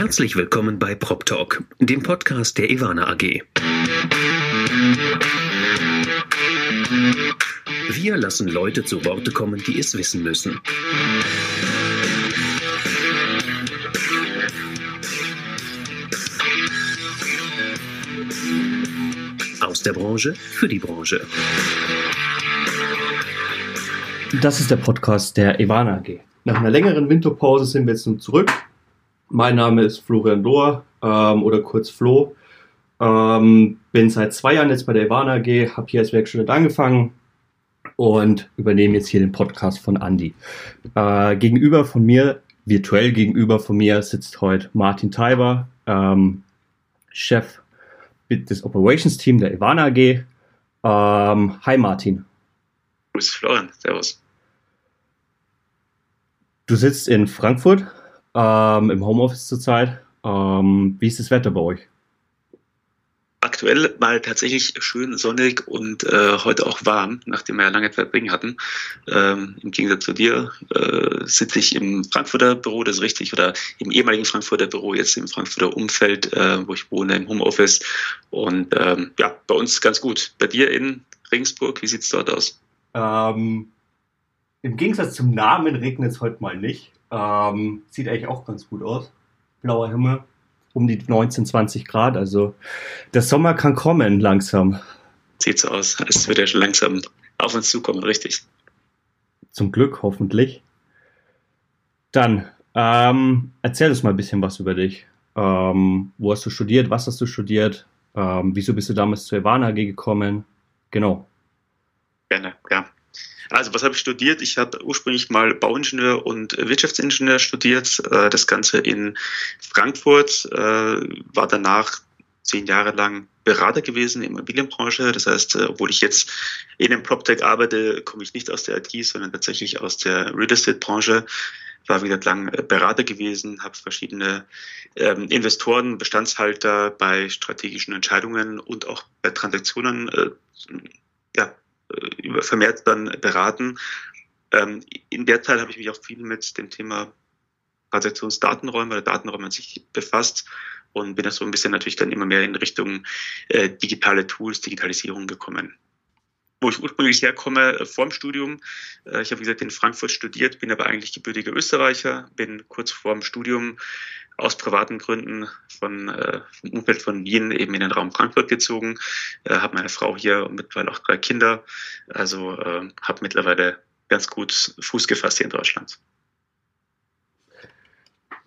Herzlich willkommen bei Prop Talk, dem Podcast der Ivana AG. Wir lassen Leute zu Worte kommen, die es wissen müssen. Aus der Branche für die Branche. Das ist der Podcast der Ivana AG. Nach einer längeren Winterpause sind wir jetzt nun zurück. Mein Name ist Florian Dohr ähm, oder kurz Flo. Ähm, bin seit zwei Jahren jetzt bei der Ivana AG, habe hier als Werkstudent angefangen und übernehme jetzt hier den Podcast von Andy. Äh, gegenüber von mir, virtuell gegenüber von mir, sitzt heute Martin Taiber, ähm, Chef des Operations Team der Ivana AG. Ähm, hi Martin. Grüß Florian, servus. Du sitzt in Frankfurt ähm, im Homeoffice zurzeit. Ähm, wie ist das Wetter bei euch? Aktuell mal tatsächlich schön sonnig und äh, heute auch warm, nachdem wir ja lange Zeit Regen hatten. Ähm, Im Gegensatz zu dir äh, sitze ich im Frankfurter Büro, das ist richtig, oder im ehemaligen Frankfurter Büro, jetzt im Frankfurter Umfeld, äh, wo ich wohne, im Homeoffice. Und ähm, ja, bei uns ganz gut. Bei dir in Regensburg, wie sieht es dort aus? Ähm, im Gegensatz zum Namen regnet es heute mal nicht. Ähm, sieht eigentlich auch ganz gut aus. Blauer Himmel, um die 19, 20 Grad. Also der Sommer kann kommen langsam. Sieht so aus, als würde er schon langsam auf uns zukommen, richtig. Zum Glück, hoffentlich. Dann, ähm, erzähl uns mal ein bisschen was über dich. Ähm, wo hast du studiert? Was hast du studiert? Ähm, wieso bist du damals zur Ivana AG gekommen? Genau. Gerne, ja. Also was habe ich studiert? Ich habe ursprünglich mal Bauingenieur und Wirtschaftsingenieur studiert. Äh, das Ganze in Frankfurt, äh, war danach zehn Jahre lang Berater gewesen in der Immobilienbranche. Das heißt, äh, obwohl ich jetzt in einem PropTech arbeite, komme ich nicht aus der IT, sondern tatsächlich aus der Real Estate-Branche. War wieder lang Berater gewesen, habe verschiedene ähm, Investoren, Bestandshalter bei strategischen Entscheidungen und auch bei Transaktionen äh, ja, vermehrt dann beraten. Ähm, in der Zeit habe ich mich auch viel mit dem Thema Transaktionsdatenräume oder Datenräume an sich befasst und bin da so ein bisschen natürlich dann immer mehr in Richtung äh, digitale Tools, Digitalisierung gekommen. Wo ich ursprünglich herkomme, äh, vorm Studium. Äh, ich habe, wie gesagt, in Frankfurt studiert, bin aber eigentlich gebürtiger Österreicher, bin kurz vorm Studium aus privaten Gründen von, äh, vom Umfeld von Wien eben in den Raum Frankfurt gezogen, äh, habe meine Frau hier und mittlerweile auch drei Kinder, also äh, habe mittlerweile ganz gut Fuß gefasst hier in Deutschland.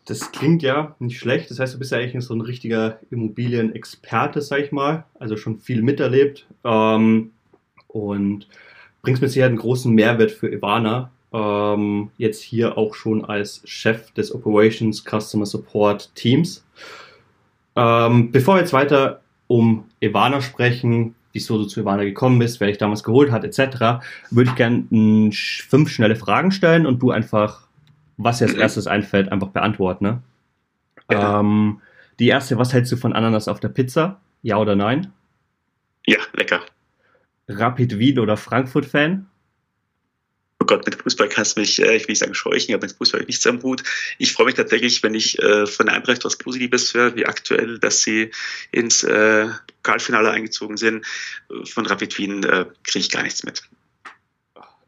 Das klingt ja nicht schlecht. Das heißt, du bist ja eigentlich so ein richtiger Immobilienexperte, sag ich mal. Also schon viel miterlebt ähm, und bringst mit Sicherheit einen großen Mehrwert für Ivana, ähm, jetzt hier auch schon als Chef des Operations Customer Support Teams. Ähm, bevor wir jetzt weiter um Ivana sprechen, wieso du zu Ivana gekommen bist, wer dich damals geholt hat, etc., würde ich gerne fünf schnelle Fragen stellen und du einfach, was dir als erstes einfällt, einfach beantworten. Ne? Ja. Ähm, die erste, was hältst du von Ananas auf der Pizza? Ja oder nein? Ja, lecker. Rapid Wien oder Frankfurt-Fan? Oh Gott, mit Fußball kannst du mich, äh, ich will nicht sagen scheuchen, aber mit Fußball habe ich nichts am Hut. Ich freue mich tatsächlich, wenn ich äh, von Eintracht was Positives höre, wie aktuell, dass sie ins äh, Pokalfinale eingezogen sind. Von Rapid Wien äh, kriege ich gar nichts mit.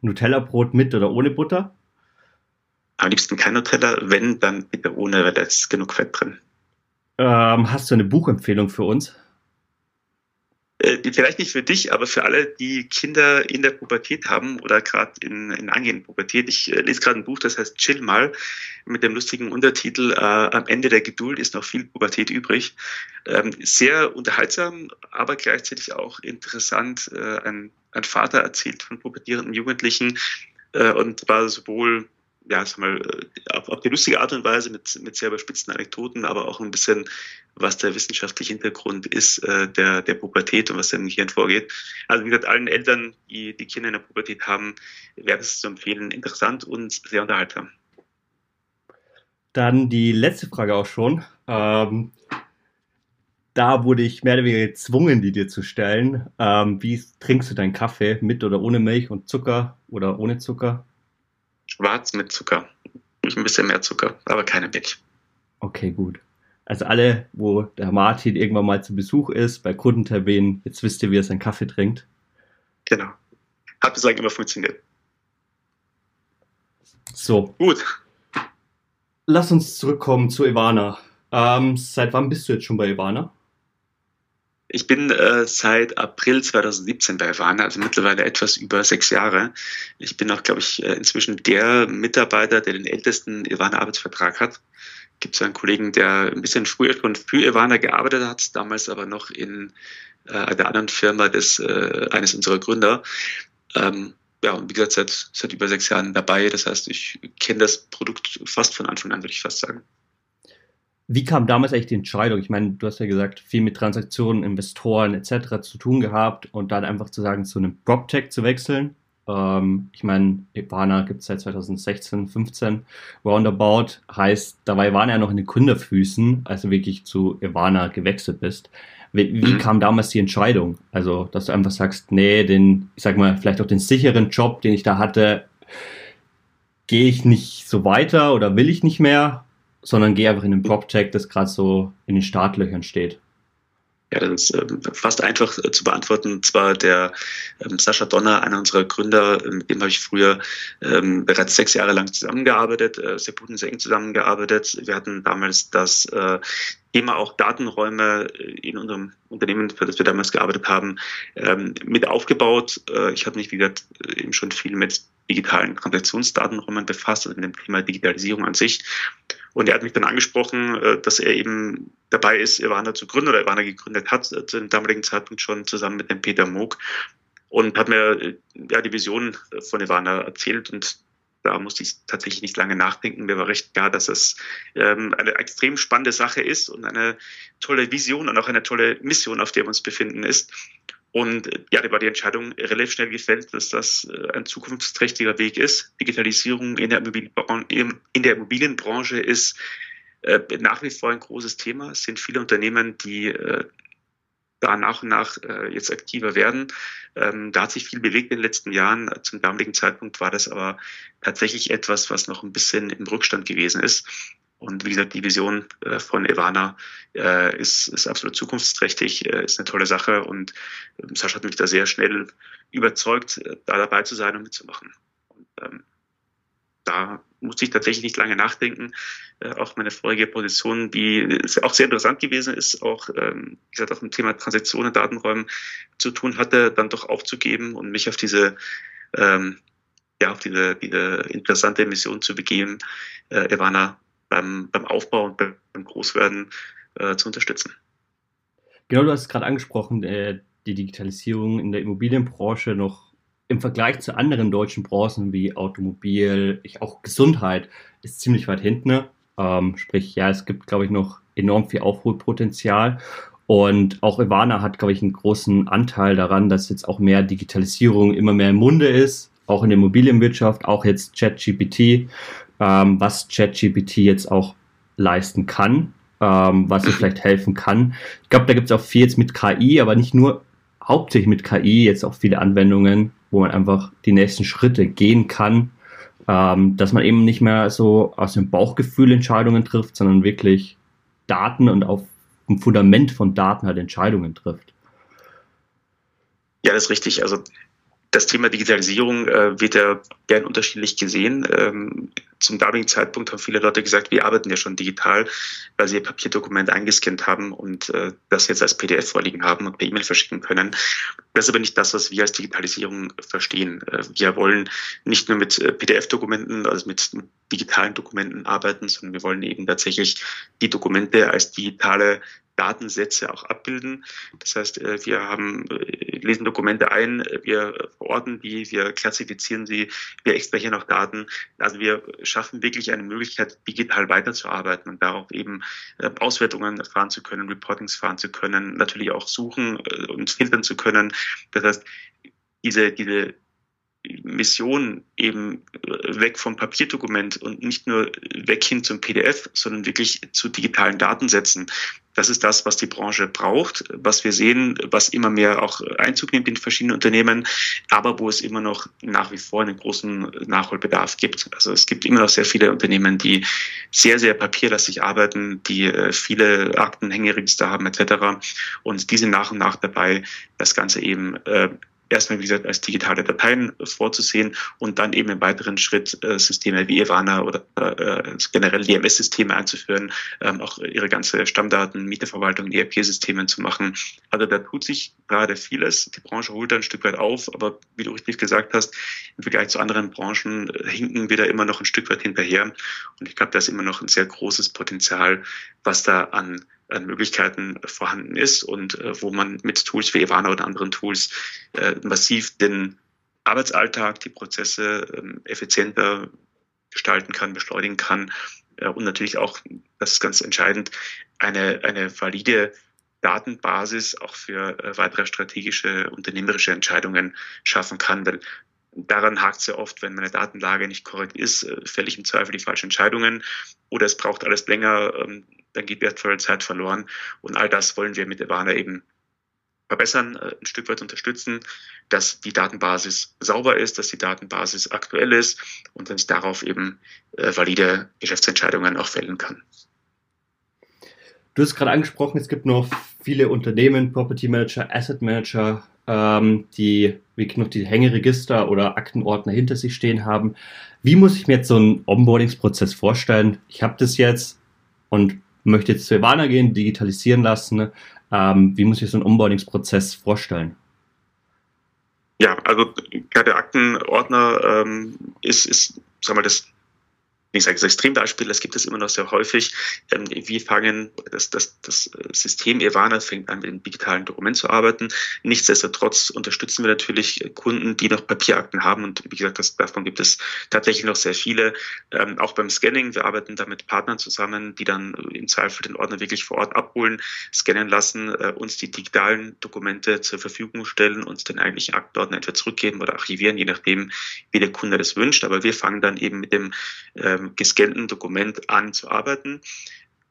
Nutella-Brot mit oder ohne Butter? Am liebsten kein Nutella, wenn, dann bitte ohne, weil da ist genug Fett drin. Ähm, hast du eine Buchempfehlung für uns? Äh, vielleicht nicht für dich, aber für alle, die Kinder in der Pubertät haben oder gerade in, in angehenden Pubertät. Ich äh, lese gerade ein Buch, das heißt Chill mal, mit dem lustigen Untertitel äh, Am Ende der Geduld ist noch viel Pubertät übrig. Ähm, sehr unterhaltsam, aber gleichzeitig auch interessant. Äh, ein, ein Vater erzählt von pubertierenden Jugendlichen äh, und war sowohl ja, sag mal, äh, auf, auf die lustige Art und Weise mit, mit sehr überspitzten Anekdoten, aber auch ein bisschen, was der wissenschaftliche Hintergrund ist äh, der, der Pubertät und was im Gehirn vorgeht. Also wie gesagt, allen Eltern, die die Kinder in der Pubertät haben, wäre es zu empfehlen. Interessant und sehr unterhaltsam. Dann die letzte Frage auch schon. Ähm, da wurde ich mehr oder weniger gezwungen, die dir zu stellen. Ähm, wie trinkst du deinen Kaffee? Mit oder ohne Milch und Zucker oder ohne Zucker? Schwarz mit Zucker. Ein bisschen mehr Zucker, aber keine Milch. Okay, gut. Also alle, wo der Martin irgendwann mal zu Besuch ist, bei Kundenterminen, jetzt wisst ihr, wie er seinen Kaffee trinkt. Genau. Hat bislang immer funktioniert. So. Gut. Lass uns zurückkommen zu Ivana. Ähm, seit wann bist du jetzt schon bei Ivana? Ich bin äh, seit April 2017 bei Ivana, also mittlerweile etwas über sechs Jahre. Ich bin auch, glaube ich, äh, inzwischen der Mitarbeiter, der den ältesten Ivana-Arbeitsvertrag hat. Gibt es einen Kollegen, der ein bisschen früher schon für Ivana gearbeitet hat, damals aber noch in äh, einer anderen Firma des, äh, eines unserer Gründer. Ähm, ja, und wie gesagt, seit, seit über sechs Jahren dabei. Das heißt, ich kenne das Produkt fast von Anfang an, würde ich fast sagen. Wie kam damals eigentlich die Entscheidung? Ich meine, du hast ja gesagt, viel mit Transaktionen, Investoren etc. zu tun gehabt und dann einfach zu sagen, zu einem PropTech zu wechseln. Ähm, ich meine, Ivana gibt es seit 2016, 15 roundabout. Heißt, dabei waren ja noch in den Gründerfüßen, als du wirklich zu Ivana gewechselt bist. Wie, wie mhm. kam damals die Entscheidung? Also, dass du einfach sagst, nee, den, ich sag mal, vielleicht auch den sicheren Job, den ich da hatte, gehe ich nicht so weiter oder will ich nicht mehr, sondern gehe einfach in den PropTech, das gerade so in den Startlöchern steht. Ja, das ist ähm, fast einfach äh, zu beantworten. Zwar der ähm, Sascha Donner, einer unserer Gründer, äh, mit dem habe ich früher ähm, bereits sechs Jahre lang zusammengearbeitet, äh, sehr gut und sehr eng zusammengearbeitet. Wir hatten damals das äh, Thema auch Datenräume äh, in unserem Unternehmen, für das wir damals gearbeitet haben, ähm, mit aufgebaut. Äh, ich habe mich, wie gesagt, eben schon viel mit digitalen Transaktionsdatenräumen befasst, also mit dem Thema Digitalisierung an sich. Und er hat mich dann angesprochen, äh, dass er eben dabei ist, Ivana zu gründen oder Ivana gegründet hat, äh, zu dem damaligen Zeitpunkt schon zusammen mit dem Peter Moog und hat mir äh, ja, die Vision von Ivana erzählt und da musste ich tatsächlich nicht lange nachdenken. Mir war recht klar, dass es ähm, eine extrem spannende Sache ist und eine tolle Vision und auch eine tolle Mission, auf der wir uns befinden ist. Und ja, da war die Entscheidung relativ schnell gefällt, dass das äh, ein zukunftsträchtiger Weg ist. Digitalisierung in der, in der Immobilienbranche ist äh, nach wie vor ein großes Thema. Es sind viele Unternehmen, die äh, da nach und nach jetzt aktiver werden. Ähm, da hat sich viel bewegt in den letzten Jahren. Zum damaligen Zeitpunkt war das aber tatsächlich etwas, was noch ein bisschen im Rückstand gewesen ist. Und wie gesagt, die Vision äh, von Ivana äh, ist, ist absolut zukunftsträchtig, äh, ist eine tolle Sache und ähm, Sascha hat mich da sehr schnell überzeugt, da dabei zu sein und mitzumachen. Und, ähm, da musste ich tatsächlich nicht lange nachdenken. Äh, auch meine vorige Position, die auch sehr interessant gewesen ist, auch, ähm, wie gesagt, auch im Thema Transaktionen, Datenräumen zu tun hatte, dann doch aufzugeben und mich auf diese, ähm, ja, auf diese, diese interessante Mission zu begeben, äh, Ivana beim, beim Aufbau und beim Großwerden äh, zu unterstützen. Genau, du hast es gerade angesprochen, äh, die Digitalisierung in der Immobilienbranche noch im Vergleich zu anderen deutschen Branchen wie Automobil, auch Gesundheit, ist ziemlich weit hinten. Ne? Ähm, sprich, ja, es gibt, glaube ich, noch enorm viel Aufholpotenzial. Und auch Ivana hat, glaube ich, einen großen Anteil daran, dass jetzt auch mehr Digitalisierung immer mehr im Munde ist, auch in der Immobilienwirtschaft, auch jetzt ChatGPT ähm, was ChatGPT jetzt auch leisten kann, ähm, was es vielleicht helfen kann. Ich glaube, da gibt es auch viel jetzt mit KI, aber nicht nur hauptsächlich mit KI, jetzt auch viele Anwendungen, wo man einfach die nächsten Schritte gehen kann, ähm, dass man eben nicht mehr so aus dem Bauchgefühl Entscheidungen trifft, sondern wirklich Daten und auf dem Fundament von Daten halt Entscheidungen trifft. Ja, das ist richtig. Also das Thema Digitalisierung äh, wird ja gern unterschiedlich gesehen. Ähm, zum damaligen Zeitpunkt haben viele Leute gesagt, wir arbeiten ja schon digital, weil sie ihr Papierdokument eingescannt haben und äh, das jetzt als PDF vorliegen haben und per E-Mail verschicken können. Das ist aber nicht das, was wir als Digitalisierung verstehen. Äh, wir wollen nicht nur mit äh, PDF-Dokumenten, also mit digitalen Dokumenten arbeiten, sondern wir wollen eben tatsächlich die Dokumente als digitale Datensätze auch abbilden. Das heißt, äh, wir haben, äh, lesen Dokumente ein, wir verorten die, wir klassifizieren sie, wir extrahieren auch Daten. Also wir schaffen wirklich eine Möglichkeit, digital weiterzuarbeiten und darauf eben äh, Auswertungen fahren zu können, Reportings fahren zu können, natürlich auch suchen und filtern zu können. Das heißt, diese, diese Mission eben weg vom Papierdokument und nicht nur weg hin zum PDF, sondern wirklich zu digitalen Datensätzen Das ist das, was die Branche braucht, was wir sehen, was immer mehr auch Einzug nimmt in verschiedene Unternehmen, aber wo es immer noch nach wie vor einen großen Nachholbedarf gibt. Also es gibt immer noch sehr viele Unternehmen, die sehr, sehr papierlastig arbeiten, die äh, viele Akten, Hängeregister haben etc. Und die sind nach und nach dabei, das Ganze eben äh, erstmal, wie gesagt, als digitale Dateien vorzusehen und dann eben im weiteren Schritt äh, Systeme wie Ivana oder äh, generell DMS-Systeme einzuführen, ähm, auch ihre ganze Stammdaten, Mieterverwaltung, ERP-Systemen zu machen. Also da tut sich gerade vieles. Die Branche holt da ein Stück weit auf, aber wie du richtig gesagt hast, im Vergleich zu anderen Branchen äh, hinken wir da immer noch ein Stück weit hinterher. Und ich glaube, da ist immer noch ein sehr großes Potenzial, was da an an Möglichkeiten vorhanden ist und äh, wo man mit Tools wie Ivana oder anderen Tools äh, massiv den Arbeitsalltag, die Prozesse ähm, effizienter gestalten kann, beschleunigen kann äh, und natürlich auch, das ist ganz entscheidend, eine, eine valide Datenbasis auch für äh, weitere strategische unternehmerische Entscheidungen schaffen kann, weil daran hakt es ja oft, wenn meine Datenlage nicht korrekt ist, äh, fälle ich im Zweifel die falschen Entscheidungen oder es braucht alles länger, ähm, dann geht wertvolle Zeit verloren. Und all das wollen wir mit Ivana eben verbessern, äh, ein Stück weit unterstützen, dass die Datenbasis sauber ist, dass die Datenbasis aktuell ist und dass ich darauf eben äh, valide Geschäftsentscheidungen auch fällen kann. Du hast gerade angesprochen, es gibt noch viele Unternehmen, Property Manager, Asset Manager, ähm, die wirklich noch die Hängeregister oder Aktenordner hinter sich stehen haben. Wie muss ich mir jetzt so einen Onboardingsprozess vorstellen? Ich habe das jetzt und möchte jetzt zu Ivana gehen, digitalisieren lassen. Ähm, wie muss ich so einen Onboardingsprozess vorstellen? Ja, also gerade Aktenordner ähm, ist, ist, sag mal, das ich sage das Extrembeispiel, das gibt es immer noch sehr häufig. Ähm, wir fangen, das, das, das System Evana fängt an, mit dem digitalen Dokument zu arbeiten. Nichtsdestotrotz unterstützen wir natürlich Kunden, die noch Papierakten haben. Und wie gesagt, das, davon gibt es tatsächlich noch sehr viele. Ähm, auch beim Scanning, wir arbeiten da mit Partnern zusammen, die dann im Zweifel den Ordner wirklich vor Ort abholen, scannen lassen, äh, uns die digitalen Dokumente zur Verfügung stellen, uns den eigentlichen Aktenordner entweder zurückgeben oder archivieren, je nachdem, wie der Kunde das wünscht. Aber wir fangen dann eben mit dem ähm, gescannten Dokument an zu arbeiten.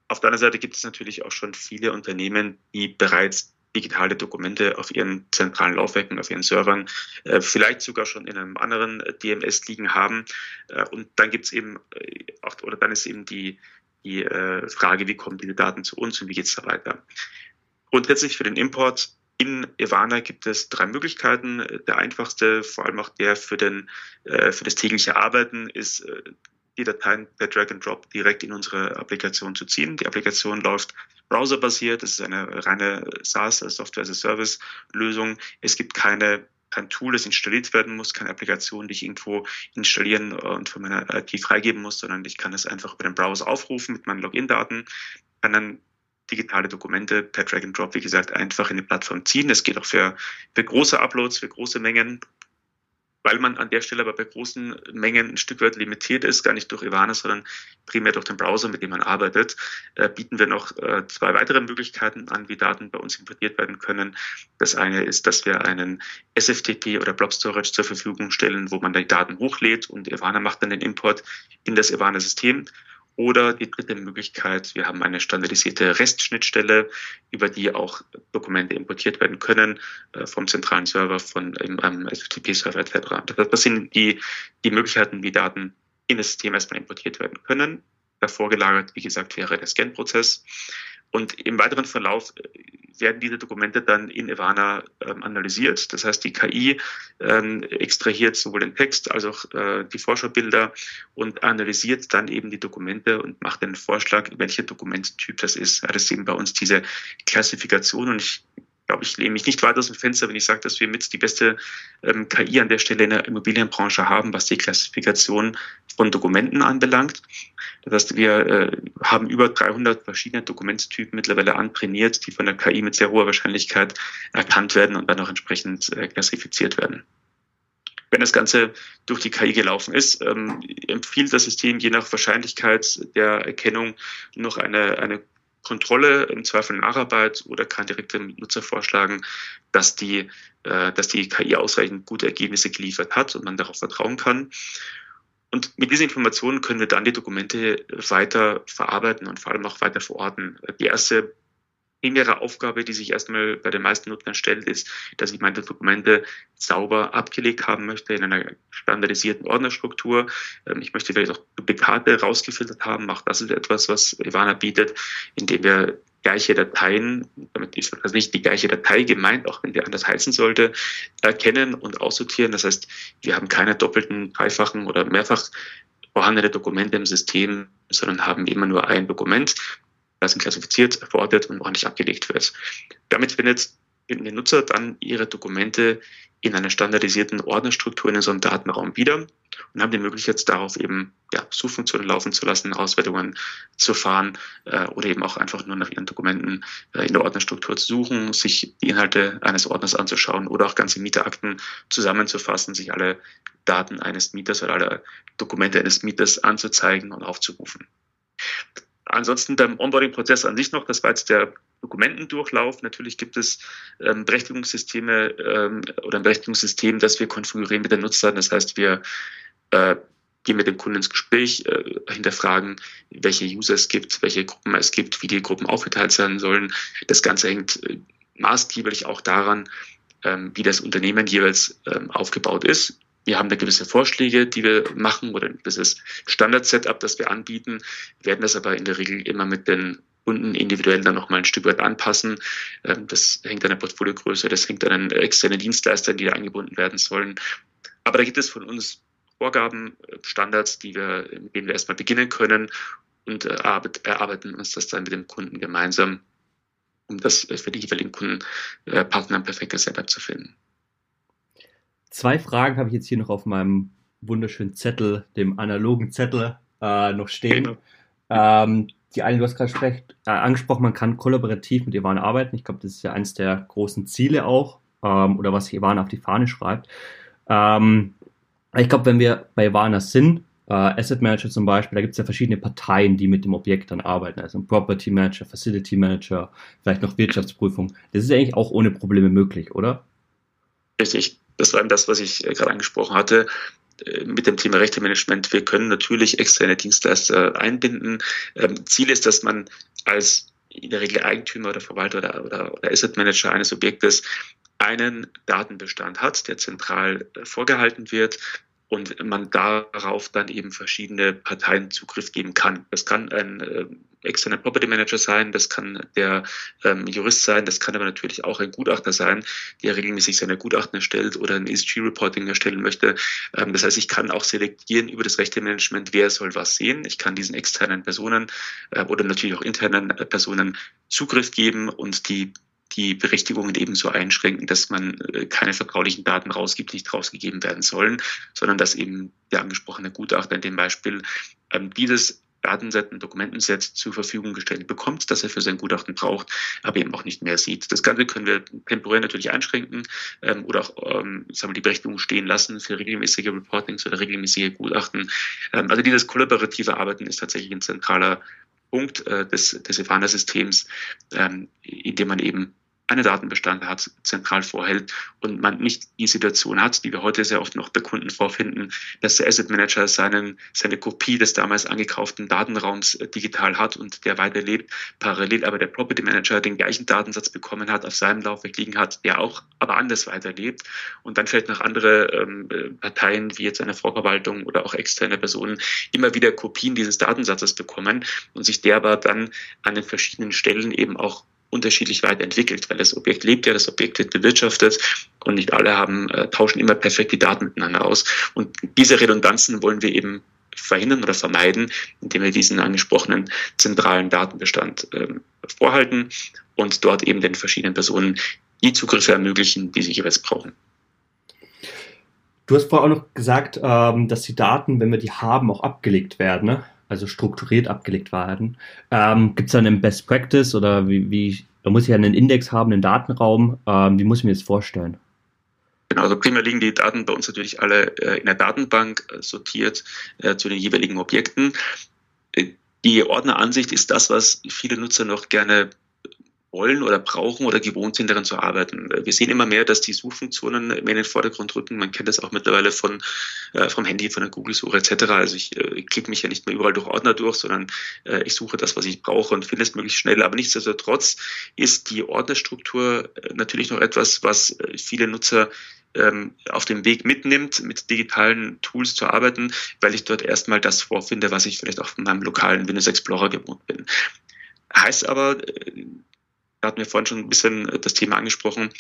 Auf der anderen Seite gibt es natürlich auch schon viele Unternehmen, die bereits digitale Dokumente auf ihren zentralen Laufwerken, auf ihren Servern, äh, vielleicht sogar schon in einem anderen DMS liegen haben. Äh, und dann gibt es eben äh, auch, oder dann ist eben die, die Frage, wie kommen diese Daten zu uns und wie geht es da weiter. Grundsätzlich für den Import in Ivana gibt es drei Möglichkeiten. Der einfachste, vor allem auch der für, den, für das tägliche Arbeiten, ist die Dateien per Drag and Drop direkt in unsere Applikation zu ziehen. Die Applikation läuft browserbasiert, das ist eine reine SaaS, Software as a Service Lösung. Es gibt keine kein Tool, das installiert werden muss, keine Applikation, die ich irgendwo installieren und von meiner IT freigeben muss, sondern ich kann es einfach über den Browser aufrufen mit meinen Login-Daten, kann dann digitale Dokumente per Drag and Drop, wie gesagt, einfach in die Plattform ziehen. Das geht auch für, für große Uploads, für große Mengen weil man an der Stelle aber bei großen Mengen ein Stück weit limitiert ist, gar nicht durch Ivana, sondern primär durch den Browser, mit dem man arbeitet, äh, bieten wir noch äh, zwei weitere Möglichkeiten an, wie Daten bei uns importiert werden können. Das eine ist, dass wir einen SFTP oder Blob Storage zur Verfügung stellen, wo man die Daten hochlädt und Ivana macht dann den Import in das Ivana-System. Oder die dritte Möglichkeit, wir haben eine standardisierte REST-Schnittstelle, über die auch Dokumente importiert werden können äh, vom zentralen Server, von einem FTP-Server etc. Das sind die, die Möglichkeiten, wie Daten in das System erstmal importiert werden können. Davor gelagert, wie gesagt, wäre der Scan-Prozess. Und im weiteren Verlauf äh, werden diese Dokumente dann in Ivana ähm, analysiert. Das heißt, die KI ähm, extrahiert sowohl den Text als auch äh, die Vorschaubilder und analysiert dann eben die Dokumente und macht einen Vorschlag, welcher Dokumenttyp das ist. Ja, das ist eben bei uns diese Klassifikation und ich glaube, ich lehne mich nicht weit aus dem Fenster, wenn ich sage, dass wir mit die beste ähm, KI an der Stelle in der Immobilienbranche haben, was die Klassifikation von Dokumenten anbelangt. Das heißt, wir äh, haben über 300 verschiedene Dokumenttypen mittlerweile antrainiert, die von der KI mit sehr hoher Wahrscheinlichkeit erkannt werden und dann auch entsprechend äh, klassifiziert werden. Wenn das Ganze durch die KI gelaufen ist, ähm, empfiehlt das System je nach Wahrscheinlichkeit der Erkennung noch eine, eine Kontrolle, im Zweifel Nacharbeit oder kann direkt dem Nutzer vorschlagen, dass die, äh, dass die KI ausreichend gute Ergebnisse geliefert hat und man darauf vertrauen kann. Und mit diesen Informationen können wir dann die Dokumente weiter verarbeiten und vor allem auch weiter verorten. Die erste primäre Aufgabe, die sich erstmal bei den meisten Nutzern stellt, ist, dass ich meine Dokumente sauber abgelegt haben möchte in einer standardisierten Ordnerstruktur. Ähm, ich möchte vielleicht auch Duplikate rausgefiltert haben. Auch das ist etwas, was Ivana bietet, indem wir gleiche Dateien, damit ist also nicht die gleiche Datei gemeint, auch wenn die anders heißen sollte, erkennen und aussortieren. Das heißt, wir haben keine doppelten, dreifachen oder mehrfach vorhandene Dokumente im System, sondern haben immer nur ein Dokument, das klassifiziert, verortet und ordentlich abgelegt wird. Damit findet finden die Nutzer dann ihre Dokumente in einer standardisierten Ordnerstruktur in einem Datenraum wieder und haben die Möglichkeit, darauf eben ja, Suchfunktionen laufen zu lassen, Auswertungen zu fahren äh, oder eben auch einfach nur nach ihren Dokumenten äh, in der Ordnerstruktur zu suchen, sich die Inhalte eines Ordners anzuschauen oder auch ganze Mieterakten zusammenzufassen, sich alle Daten eines Mieters oder alle Dokumente eines Mieters anzuzeigen und aufzurufen. Ansonsten beim Onboarding-Prozess an sich noch, das war jetzt der Dokumentendurchlauf. Natürlich gibt es ähm, Berechtigungssysteme ähm, oder ein Berechtigungssystem, das wir konfigurieren mit den Nutzern. Das heißt, wir äh, gehen mit dem Kunden ins Gespräch, äh, hinterfragen, welche User es gibt, welche Gruppen es gibt, wie die Gruppen aufgeteilt sein sollen. Das Ganze hängt äh, maßgeblich auch daran, ähm, wie das Unternehmen jeweils ähm, aufgebaut ist wir haben da gewisse Vorschläge, die wir machen oder ein gewisses Standard-Setup, das wir anbieten, werden das aber in der Regel immer mit den Kunden individuell dann nochmal ein Stück weit anpassen. Ähm, das hängt an der Portfoliogröße, das hängt an den externen Dienstleistern, die da eingebunden werden sollen. Aber da gibt es von uns Vorgaben, äh, Standards, die wir, mit denen wir erstmal beginnen können und erarbeiten uns das dann mit dem Kunden gemeinsam, um das für die jeweiligen Kundenpartner ein perfektes Setup zu finden. Zwei Fragen habe ich jetzt hier noch auf meinem wunderschönen Zettel, dem analogen Zettel, äh, noch stehen. Genau. Ähm, die eine, du hast gerade äh, angesprochen, man kann kollaborativ mit Ivan arbeiten. Ich glaube, das ist ja eines der großen Ziele auch, ähm, oder was Ivan auf die Fahne schreibt. Ähm, ich glaube, wenn wir bei Ivana sind, äh, Asset Manager zum Beispiel, da gibt es ja verschiedene Parteien, die mit dem Objekt dann arbeiten. Also ein Property Manager, Facility Manager, vielleicht noch Wirtschaftsprüfung. Das ist eigentlich auch ohne Probleme möglich, oder? Richtig. Das war eben das, was ich äh, gerade angesprochen hatte äh, mit dem Thema Rechtemanagement. Wir können natürlich externe Dienstleister einbinden. Ähm, Ziel ist, dass man als in der Regel Eigentümer oder Verwalter oder, oder, oder Asset Manager eines Objektes einen Datenbestand hat, der zentral äh, vorgehalten wird und man darauf dann eben verschiedene Parteien Zugriff geben kann. Das kann ein äh, externer Property Manager sein, das kann der ähm, Jurist sein, das kann aber natürlich auch ein Gutachter sein, der regelmäßig seine Gutachten erstellt oder ein ESG-Reporting erstellen möchte. Ähm, das heißt, ich kann auch selektieren über das Rechtemanagement, wer soll was sehen. Ich kann diesen externen Personen äh, oder natürlich auch internen äh, Personen Zugriff geben und die die Berechtigungen ebenso einschränken, dass man äh, keine vertraulichen Daten rausgibt, nicht rausgegeben werden sollen, sondern dass eben der angesprochene Gutachter in dem Beispiel ähm, dieses Datenset, ein Dokumentenset zur Verfügung gestellt bekommt, das er für sein Gutachten braucht, aber eben auch nicht mehr sieht. Das Ganze können wir temporär natürlich einschränken ähm, oder auch ähm, sagen wir, die Berechtigung stehen lassen für regelmäßige Reportings oder regelmäßige Gutachten. Ähm, also dieses kollaborative Arbeiten ist tatsächlich ein zentraler Punkt äh, des, des Ivana-Systems, ähm, in dem man eben eine Datenbestand hat, zentral vorhält und man nicht die Situation hat, die wir heute sehr oft noch bei Kunden vorfinden, dass der Asset Manager seinen, seine Kopie des damals angekauften Datenraums äh, digital hat und der weiterlebt, parallel aber der Property Manager den gleichen Datensatz bekommen hat, auf seinem Laufwerk liegen hat, der auch aber anders weiterlebt. Und dann vielleicht noch andere ähm, Parteien wie jetzt eine Vorverwaltung oder auch externe Personen immer wieder Kopien dieses Datensatzes bekommen und sich der aber dann an den verschiedenen Stellen eben auch unterschiedlich weiterentwickelt, weil das Objekt lebt ja, das Objekt wird bewirtschaftet und nicht alle haben, äh, tauschen immer perfekt die Daten miteinander aus. Und diese Redundanzen wollen wir eben verhindern oder vermeiden, indem wir diesen angesprochenen zentralen Datenbestand äh, vorhalten und dort eben den verschiedenen Personen die Zugriffe ermöglichen, die sie jeweils brauchen. Du hast vorher auch noch gesagt, ähm, dass die Daten, wenn wir die haben, auch abgelegt werden. Ne? Also strukturiert abgelegt werden. Ähm, Gibt es da einen Best Practice oder wie, wie da muss ich ja einen Index haben, einen Datenraum? Ähm, wie muss ich mir das vorstellen? Genau, also primär liegen die Daten bei uns natürlich alle äh, in der Datenbank äh, sortiert äh, zu den jeweiligen Objekten. Äh, die Ordneransicht ist das, was viele Nutzer noch gerne wollen oder brauchen oder gewohnt sind, daran zu arbeiten. Wir sehen immer mehr, dass die Suchfunktionen mehr in den Vordergrund rücken. Man kennt das auch mittlerweile von, äh, vom Handy, von der Google-Suche etc. Also ich, äh, klicke mich ja nicht mehr überall durch Ordner durch, sondern äh, ich suche das, was ich brauche und finde es möglichst schnell. Aber nichtsdestotrotz ist die Ordnerstruktur äh, natürlich noch etwas, was äh, viele Nutzer ähm, auf dem Weg mitnimmt, mit digitalen Tools zu arbeiten, weil ich dort erstmal das vorfinde, was ich vielleicht auch von meinem lokalen Windows Explorer gewohnt bin. Heißt aber, äh, da hatten wir vorhin schon ein bisschen das Thema angesprochen,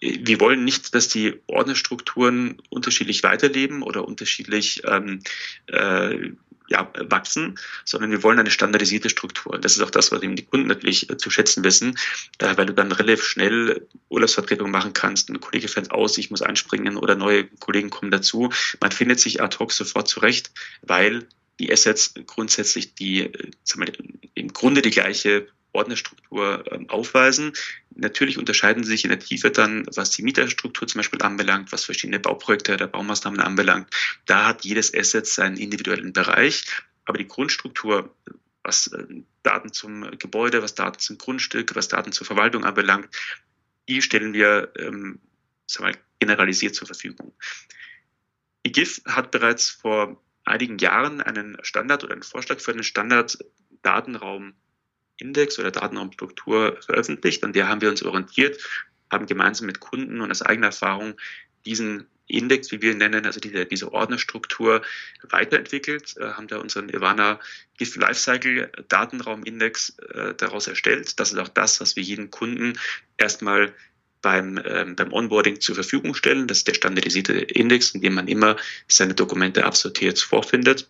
wir wollen nicht, dass die Ordnerstrukturen unterschiedlich weiterleben oder unterschiedlich ähm, äh, ja, wachsen, sondern wir wollen eine standardisierte Struktur. Das ist auch das, was eben die Kunden natürlich äh, zu schätzen wissen, äh, weil du dann relativ schnell Urlaubsvertretung machen kannst. Ein Kollege fällt aus, ich muss einspringen oder neue Kollegen kommen dazu. Man findet sich ad hoc sofort zurecht, weil die Assets grundsätzlich die, äh, sagen wir, im Grunde die gleiche Ordnerstruktur ähm, aufweisen. Natürlich unterscheiden sich in der Tiefe dann, was die Mieterstruktur zum Beispiel anbelangt, was verschiedene Bauprojekte oder Baumaßnahmen anbelangt. Da hat jedes Asset seinen individuellen Bereich. Aber die Grundstruktur, was äh, Daten zum Gebäude, was Daten zum Grundstück, was Daten zur Verwaltung anbelangt, die stellen wir ähm, sagen wir, generalisiert zur Verfügung. IGIF hat bereits vor einigen Jahren einen Standard oder einen Vorschlag für einen Standard Datenraum Index oder Datenraumstruktur veröffentlicht. An der haben wir uns orientiert, haben gemeinsam mit Kunden und aus eigener Erfahrung diesen Index, wie wir ihn nennen, also diese, diese Ordnerstruktur weiterentwickelt, äh, haben da unseren Ivana GIF Lifecycle Datenraumindex äh, daraus erstellt. Das ist auch das, was wir jedem Kunden erstmal beim, ähm, beim Onboarding zur Verfügung stellen. Das ist der standardisierte Index, in dem man immer seine Dokumente absortiert vorfindet.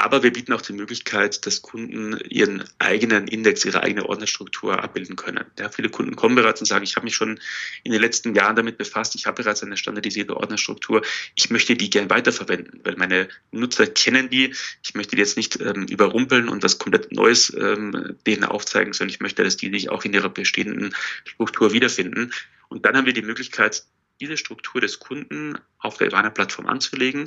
Aber wir bieten auch die Möglichkeit, dass Kunden ihren eigenen Index, ihre eigene Ordnerstruktur abbilden können. Ja, viele Kunden kommen bereits und sagen, ich habe mich schon in den letzten Jahren damit befasst, ich habe bereits eine standardisierte Ordnerstruktur, ich möchte die gern weiterverwenden, weil meine Nutzer kennen die, ich möchte die jetzt nicht ähm, überrumpeln und was komplett Neues ähm, denen aufzeigen, sondern ich möchte, dass die sich auch in ihrer bestehenden Struktur wiederfinden. Und dann haben wir die Möglichkeit, diese Struktur des Kunden auf der Ivana-Plattform anzulegen.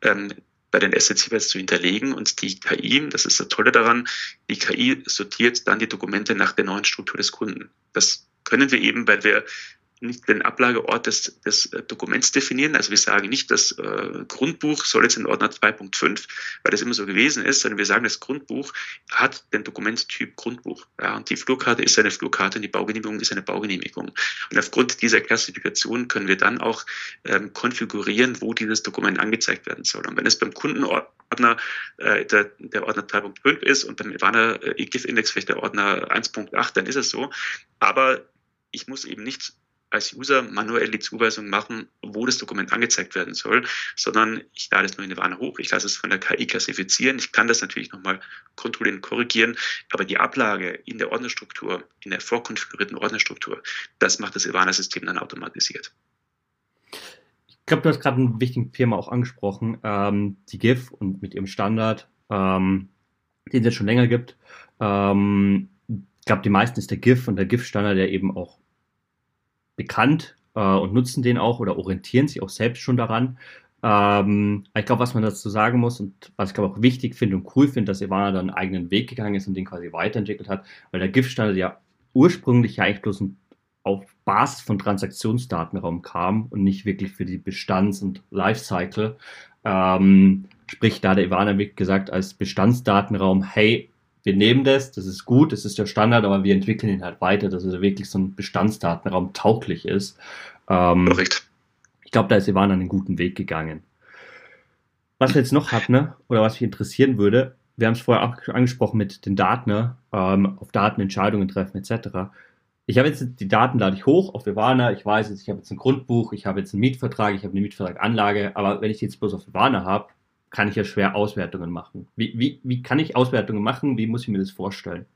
Ähm, bei den Assets jeweils zu hinterlegen und die KI, das ist das Tolle daran, die KI sortiert dann die Dokumente nach der neuen Struktur des Kunden. Das können wir eben, weil wir nicht den Ablageort des, des äh, Dokuments definieren. Also wir sagen nicht, das äh, Grundbuch soll jetzt in Ordner 2.5, weil das immer so gewesen ist, sondern wir sagen, das Grundbuch hat den Dokumenttyp Grundbuch. Ja, und die Flurkarte ist eine Flurkarte und die Baugenehmigung ist eine Baugenehmigung. Und aufgrund dieser Klassifikation können wir dann auch ähm, konfigurieren, wo dieses Dokument angezeigt werden soll. Und wenn es beim Kundenordner äh, der, der Ordner 2.5 ist und beim Ivana äh, EGIF-Index vielleicht der Ordner 1.8, dann ist es so. Aber ich muss eben nicht als User manuell die Zuweisung machen, wo das Dokument angezeigt werden soll, sondern ich lade es nur in die Warne hoch, ich lasse es von der KI klassifizieren, ich kann das natürlich nochmal kontrollieren, korrigieren, aber die Ablage in der Ordnerstruktur, in der vorkonfigurierten Ordnerstruktur, das macht das Ivana-System dann automatisiert. Ich glaube, du hast gerade einen wichtigen Thema auch angesprochen, ähm, die GIF und mit ihrem Standard, ähm, den es jetzt schon länger gibt. Ähm, ich glaube, die meisten ist der GIF und der GIF-Standard, der eben auch bekannt äh, und nutzen den auch oder orientieren sich auch selbst schon daran. Ähm, ich glaube, was man dazu sagen muss und was ich glaube auch wichtig finde und cool finde, dass Ivana dann einen eigenen Weg gegangen ist und den quasi weiterentwickelt hat, weil der GIF-Standard ja ursprünglich ja eigentlich bloß auf Basis von Transaktionsdatenraum kam und nicht wirklich für die Bestands- und Lifecycle. Ähm, sprich, da hat der Ivana gesagt, als Bestandsdatenraum, hey, wir nehmen das, das ist gut, das ist der Standard, aber wir entwickeln ihn halt weiter, dass er wirklich so ein Bestandsdatenraum tauglich ist. Ähm, Korrekt. Ich glaube, da ist Ivan einen guten Weg gegangen. Was wir jetzt noch hatten, ne, oder was mich interessieren würde, wir haben es vorher auch angesprochen mit den Daten, ne, ähm, auf Daten Entscheidungen treffen etc. Ich habe jetzt die Daten lade ich hoch auf Ivana, ich weiß jetzt, ich habe jetzt ein Grundbuch, ich habe jetzt einen Mietvertrag, ich habe eine Mietvertraganlage, aber wenn ich jetzt bloß auf Ivana habe, kann ich ja schwer Auswertungen machen. Wie, wie, wie kann ich Auswertungen machen? Wie muss ich mir das vorstellen?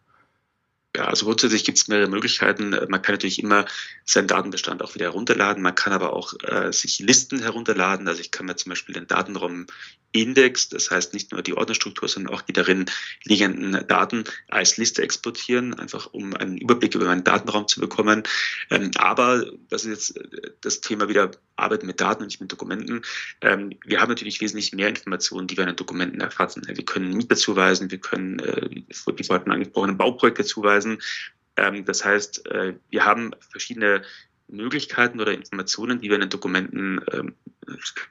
Ja, also grundsätzlich gibt es mehrere Möglichkeiten. Man kann natürlich immer seinen Datenbestand auch wieder herunterladen. Man kann aber auch äh, sich Listen herunterladen. Also ich kann mir zum Beispiel den Datenraum Index, das heißt nicht nur die Ordnerstruktur, sondern auch die darin liegenden Daten als Liste exportieren, einfach um einen Überblick über meinen Datenraum zu bekommen. Ähm, aber das ist jetzt äh, das Thema wieder Arbeiten mit Daten und nicht mit Dokumenten. Ähm, wir haben natürlich wesentlich mehr Informationen, die wir in den Dokumenten erfassen. Wir können Mieter zuweisen, wir können äh, die vorhin angesprochenen Bauprojekte zuweisen. Ähm, das heißt, äh, wir haben verschiedene Möglichkeiten oder Informationen, die wir in den Dokumenten ähm,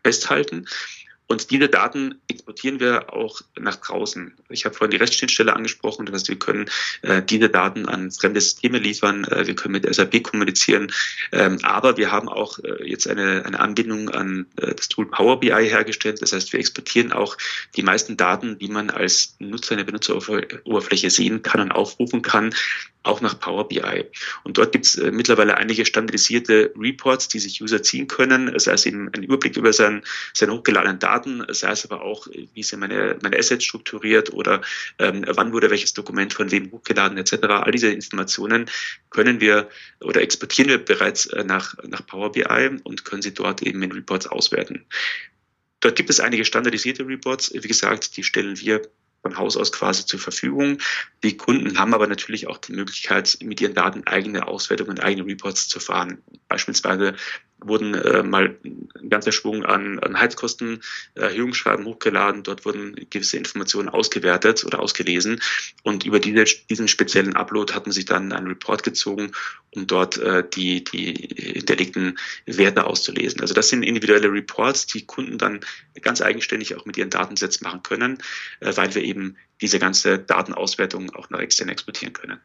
festhalten. Und diese Daten exportieren wir auch nach draußen. Ich habe vorhin die Rechtsschnittstelle angesprochen. Das heißt, wir können äh, diese Daten an fremde Systeme liefern. Äh, wir können mit SAP kommunizieren. Ähm, aber wir haben auch äh, jetzt eine, eine Anbindung an äh, das Tool Power BI hergestellt. Das heißt, wir exportieren auch die meisten Daten, die man als Nutzer in der Benutzeroberfläche sehen kann und aufrufen kann, auch nach Power BI. Und dort gibt es äh, mittlerweile einige standardisierte Reports, die sich User ziehen können, sei es eben ein Überblick über sein, seine hochgeladenen Daten, sei es aber auch, wie sind meine, meine Assets strukturiert oder ähm, wann wurde welches Dokument von wem hochgeladen etc. All diese Informationen können wir oder exportieren wir bereits äh, nach, nach Power BI und können sie dort eben in Reports auswerten. Dort gibt es einige standardisierte Reports. Wie gesagt, die stellen wir von Haus aus quasi zur Verfügung. Die Kunden haben aber natürlich auch die Möglichkeit, mit ihren Daten eigene Auswertungen, eigene Reports zu fahren. Beispielsweise wurden äh, mal ein ganzer Schwung an, an Heizkostenerhöhungsschreiben hochgeladen. Dort wurden gewisse Informationen ausgewertet oder ausgelesen. Und über diese, diesen speziellen Upload hat man sich dann einen Report gezogen, um dort äh, die, die hinterlegten Werte auszulesen. Also das sind individuelle Reports, die Kunden dann ganz eigenständig auch mit ihren Datensets machen können, äh, weil wir eben diese ganze Datenauswertung auch nach extern exportieren können.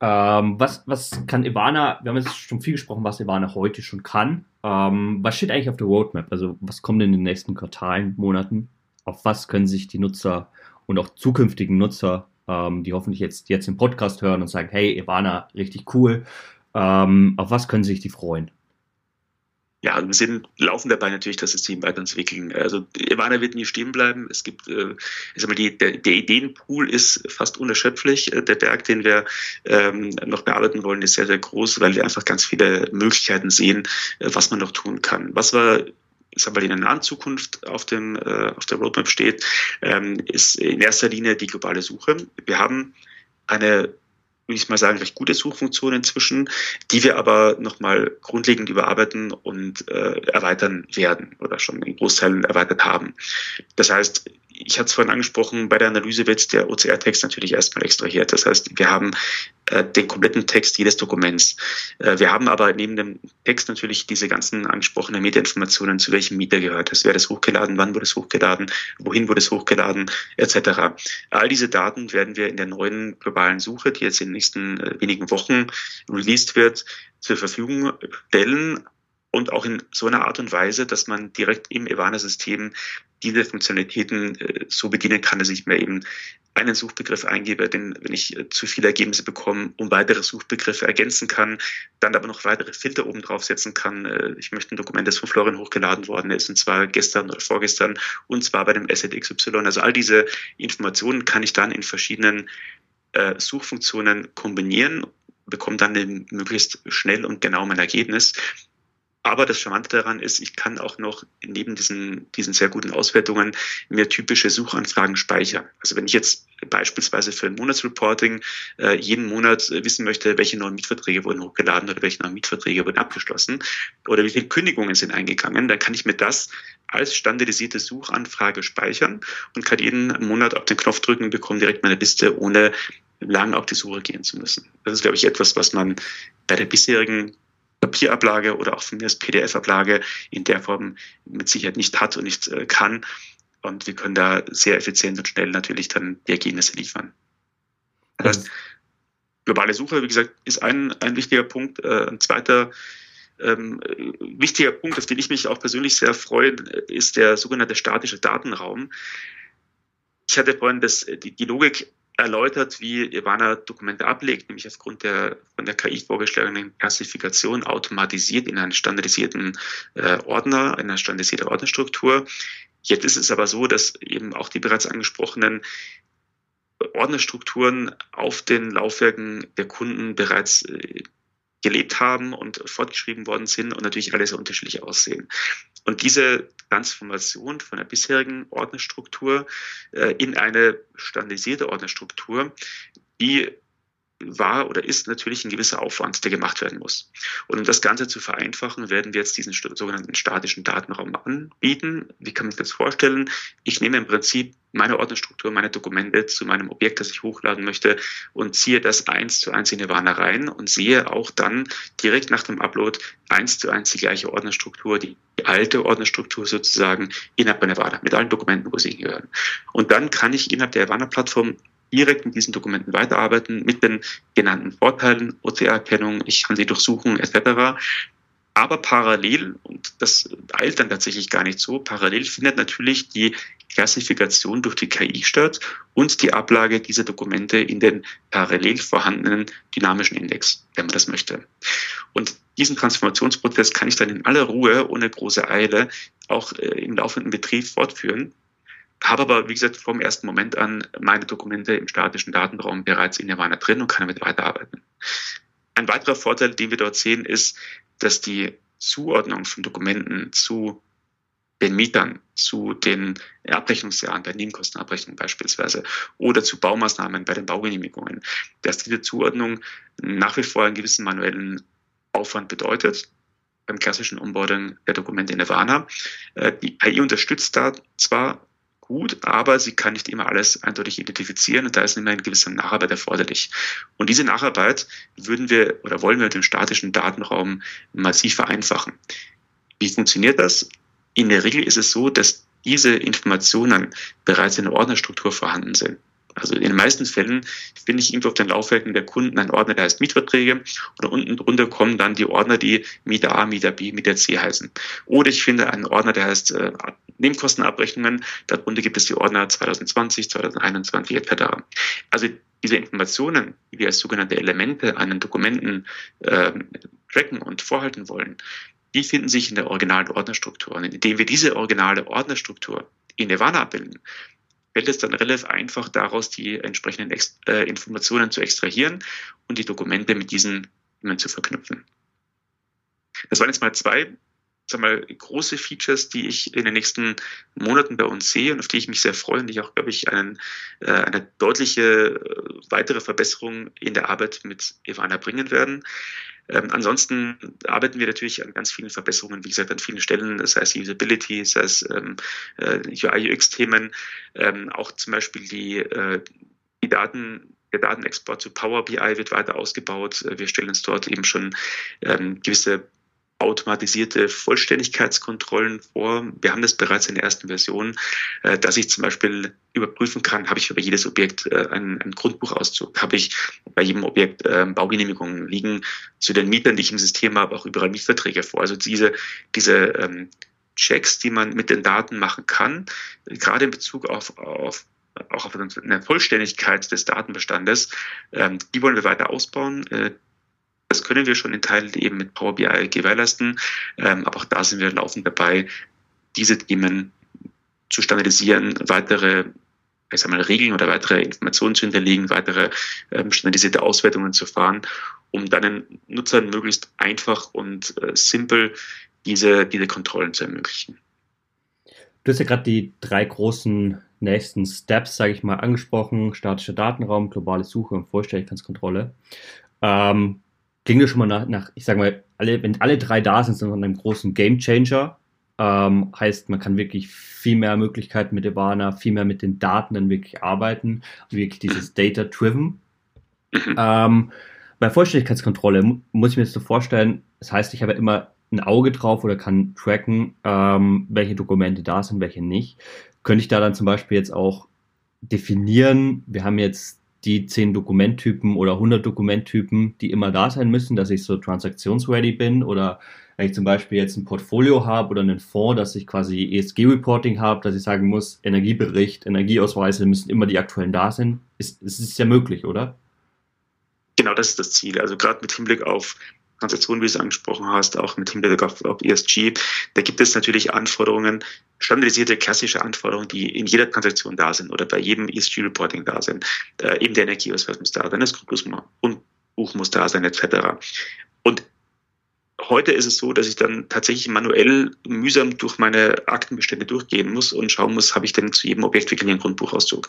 Ähm, was, was kann Ivana, wir haben jetzt schon viel gesprochen, was Ivana heute schon kann. Ähm, was steht eigentlich auf der Roadmap? Also was kommt in den nächsten Quartalen, Monaten? Auf was können sich die Nutzer und auch zukünftigen Nutzer, ähm, die hoffentlich jetzt, jetzt den Podcast hören und sagen, hey, Ivana, richtig cool, ähm, auf was können sich die freuen? Ja, wir sind laufen dabei natürlich das System weiterentwickeln. Also Ivana wird nie stehen bleiben. Es gibt, äh, ich sag mal, die, der, der Ideenpool ist fast unerschöpflich. Äh, der Berg, den wir ähm, noch bearbeiten wollen, ist sehr, sehr groß, weil wir einfach ganz viele Möglichkeiten sehen, äh, was man noch tun kann. Was wir sagen wir, in der nahen Zukunft auf, dem, äh, auf der Roadmap steht, ähm, ist in erster Linie die globale Suche. Wir haben eine würde ich mal sagen, recht gute Suchfunktion inzwischen, die wir aber nochmal grundlegend überarbeiten und äh, erweitern werden oder schon in Großteilen erweitert haben. Das heißt, ich hatte es vorhin angesprochen, bei der Analyse wird der OCR-Text natürlich erstmal extrahiert. Das heißt, wir haben äh, den kompletten Text jedes Dokuments. Äh, wir haben aber neben dem Text natürlich diese ganzen angesprochenen Metainformationen, zu welchem Mieter gehört es, wer das hochgeladen, wann wurde es hochgeladen, wohin wurde es hochgeladen, etc. All diese Daten werden wir in der neuen globalen Suche, die jetzt in den nächsten äh, wenigen Wochen released wird, zur Verfügung stellen, und auch in so einer Art und Weise, dass man direkt im Ivana-System diese Funktionalitäten äh, so bedienen kann, dass ich mir eben einen Suchbegriff eingebe, denn wenn ich äh, zu viele Ergebnisse bekomme, um weitere Suchbegriffe ergänzen kann, dann aber noch weitere Filter oben drauf setzen kann. Äh, ich möchte ein Dokument, das von Florian hochgeladen worden ist, und zwar gestern oder vorgestern, und zwar bei dem Asset XY. Also all diese Informationen kann ich dann in verschiedenen äh, Suchfunktionen kombinieren bekomme dann möglichst schnell und genau mein Ergebnis. Aber das Charmante daran ist, ich kann auch noch neben diesen, diesen sehr guten Auswertungen mir typische Suchanfragen speichern. Also wenn ich jetzt beispielsweise für ein Monatsreporting äh, jeden Monat wissen möchte, welche neuen Mietverträge wurden hochgeladen oder welche neuen Mietverträge wurden abgeschlossen oder wie viele Kündigungen sind eingegangen, dann kann ich mir das als standardisierte Suchanfrage speichern und kann jeden Monat auf den Knopf drücken und bekomme direkt meine Liste, ohne lang auf die Suche gehen zu müssen. Das ist, glaube ich, etwas, was man bei der bisherigen Papierablage oder auch von mir als PDF-Ablage in der Form mit Sicherheit nicht hat und nicht äh, kann. Und wir können da sehr effizient und schnell natürlich dann die Ergebnisse liefern. Das heißt, globale Suche, wie gesagt, ist ein, ein wichtiger Punkt. Äh, ein zweiter ähm, wichtiger Punkt, auf den ich mich auch persönlich sehr freue, ist der sogenannte statische Datenraum. Ich hatte vorhin das, die, die Logik erläutert, wie Ivana Dokumente ablegt, nämlich aufgrund der von der KI vorgeschlagenen Klassifikation automatisiert in einen standardisierten äh, Ordner, einer standardisierten Ordnerstruktur. Jetzt ist es aber so, dass eben auch die bereits angesprochenen Ordnerstrukturen auf den Laufwerken der Kunden bereits äh, gelebt haben und fortgeschrieben worden sind und natürlich alle sehr unterschiedlich aussehen. Und diese Transformation von der bisherigen Ordnerstruktur äh, in eine standardisierte Ordnerstruktur, die war oder ist natürlich ein gewisser Aufwand, der gemacht werden muss. Und um das Ganze zu vereinfachen, werden wir jetzt diesen sogenannten statischen Datenraum anbieten. Wie kann man sich das vorstellen? Ich nehme im Prinzip meine Ordnerstruktur, meine Dokumente zu meinem Objekt, das ich hochladen möchte und ziehe das eins zu eins in Nirvana rein und sehe auch dann direkt nach dem Upload eins zu eins die gleiche Ordnerstruktur, die alte Ordnerstruktur sozusagen innerhalb meiner Nirvana mit allen Dokumenten, wo sie gehören. Und dann kann ich innerhalb der Nirvana-Plattform direkt mit diesen Dokumenten weiterarbeiten, mit den genannten Vorteilen, OCR-Erkennung, ich kann sie durchsuchen, etc. Aber parallel, und das eilt dann tatsächlich gar nicht so, parallel findet natürlich die Klassifikation durch die KI statt und die Ablage dieser Dokumente in den parallel vorhandenen dynamischen Index, wenn man das möchte. Und diesen Transformationsprozess kann ich dann in aller Ruhe, ohne große Eile, auch äh, im laufenden Betrieb fortführen habe aber, wie gesagt, vom ersten Moment an meine Dokumente im statischen Datenraum bereits in Nirvana drin und kann damit weiterarbeiten. Ein weiterer Vorteil, den wir dort sehen, ist, dass die Zuordnung von Dokumenten zu den Mietern, zu den Abrechnungsjahren bei Nebenkostenabrechnungen beispielsweise oder zu Baumaßnahmen bei den Baugenehmigungen, dass diese Zuordnung nach wie vor einen gewissen manuellen Aufwand bedeutet beim klassischen Onboarding der Dokumente in Nirvana. Äh, die AI unterstützt da zwar gut, aber sie kann nicht immer alles eindeutig identifizieren und da ist immer eine gewisse Nacharbeit erforderlich. Und diese Nacharbeit würden wir oder wollen wir mit dem statischen Datenraum massiv vereinfachen. Wie funktioniert das? In der Regel ist es so, dass diese Informationen bereits in der Ordnerstruktur vorhanden sind. Also in den meisten Fällen finde ich irgendwo auf den Laufwerken der Kunden einen Ordner, der heißt Mietverträge und unten drunter kommen dann die Ordner, die Mieter A, Mieter B, Mieter C heißen. Oder ich finde einen Ordner, der heißt äh, Nebenkostenabrechnungen, darunter gibt es die Ordner 2020, 2021 etc. Also diese Informationen, die wir als sogenannte Elemente an den Dokumenten äh, tracken und vorhalten wollen, die finden sich in der originalen Ordnerstruktur. Und indem wir diese originale Ordnerstruktur in Nirvana abbilden, fällt es dann relativ einfach daraus, die entsprechenden Ex äh, Informationen zu extrahieren und die Dokumente mit diesen immer zu verknüpfen. Das waren jetzt mal zwei sag mal, große Features, die ich in den nächsten Monaten bei uns sehe und auf die ich mich sehr freue und die auch, glaube ich, einen, äh, eine deutliche äh, weitere Verbesserung in der Arbeit mit Ivana bringen werden. Ähm, ansonsten arbeiten wir natürlich an ganz vielen Verbesserungen, wie gesagt, an vielen Stellen, sei es Usability, sei es ähm, äh, UI-UX-Themen, ähm, auch zum Beispiel die, äh, die Daten, der Datenexport zu Power BI wird weiter ausgebaut. Äh, wir stellen uns dort eben schon ähm, gewisse automatisierte Vollständigkeitskontrollen vor. Wir haben das bereits in der ersten Version, äh, dass ich zum Beispiel überprüfen kann, habe ich über jedes Objekt äh, einen, einen Grundbuchauszug, habe ich bei jedem Objekt äh, Baugenehmigungen liegen zu den Mietern, die ich im System habe, auch überall Mietverträge vor. Also diese, diese ähm, Checks, die man mit den Daten machen kann, gerade in Bezug auf, auf auch auf eine Vollständigkeit des Datenbestandes, ähm, die wollen wir weiter ausbauen. Das können wir schon in Teilen eben mit Power BI gewährleisten, ähm, aber auch da sind wir laufend dabei, diese Themen zu standardisieren, weitere ich sag mal, Regeln oder weitere Informationen zu hinterlegen, weitere ähm, standardisierte Auswertungen zu fahren, um dann den Nutzern möglichst einfach und äh, simpel diese, diese Kontrollen zu ermöglichen. Du hast ja gerade die drei großen nächsten Steps, sage ich mal, angesprochen. Statischer Datenraum, globale Suche und Vollständigkeitskontrolle. Ähm, klingt ja schon mal nach, nach ich sage mal, alle, wenn alle drei da sind, sind wir einem großen Game Changer. Ähm, heißt, man kann wirklich viel mehr Möglichkeiten mit Ivana, viel mehr mit den Daten dann wirklich arbeiten, wirklich dieses Data-Driven. Mhm. Ähm, bei Vollständigkeitskontrolle muss ich mir das so vorstellen, das heißt, ich habe immer ein Auge drauf oder kann tracken, ähm, welche Dokumente da sind, welche nicht. Könnte ich da dann zum Beispiel jetzt auch definieren, wir haben jetzt die 10 Dokumenttypen oder 100 Dokumenttypen, die immer da sein müssen, dass ich so transaktionsready bin oder wenn ich zum Beispiel jetzt ein Portfolio habe oder einen Fonds, dass ich quasi ESG-Reporting habe, dass ich sagen muss, Energiebericht, Energieausweise müssen immer die aktuellen da sein. Es ist, ist ja möglich, oder? Genau, das ist das Ziel. Also gerade mit Hinblick auf Transaktionen, wie du es angesprochen hast, auch mit Hinblick auf, auf ESG, da gibt es natürlich Anforderungen, standardisierte klassische Anforderungen, die in jeder Transaktion da sind oder bei jedem ESG-Reporting da sind. Äh, eben der Energieausweis muss da sein, das Grundbuch muss da sein, etc. Und heute ist es so, dass ich dann tatsächlich manuell mühsam durch meine Aktenbestände durchgehen muss und schauen muss, habe ich denn zu jedem Objekt wirklich einen Grundbuchauszug.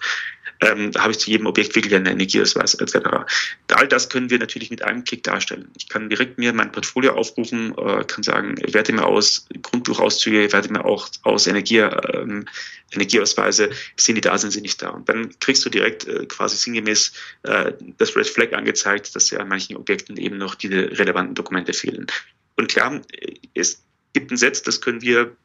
Ähm, habe ich zu jedem Objekt wirklich einen Energieausweis etc. All das können wir natürlich mit einem Klick darstellen. Ich kann direkt mir mein Portfolio aufrufen, äh, kann sagen, werte mir aus Grundbuchauszüge, werte mir auch aus Energie, ähm, Energieausweise, sind die da, sind sie nicht da. Und dann kriegst du direkt äh, quasi sinngemäß äh, das Red Flag angezeigt, dass ja an manchen Objekten eben noch diese relevanten Dokumente fehlen. Und klar, es gibt ein Set, das können wir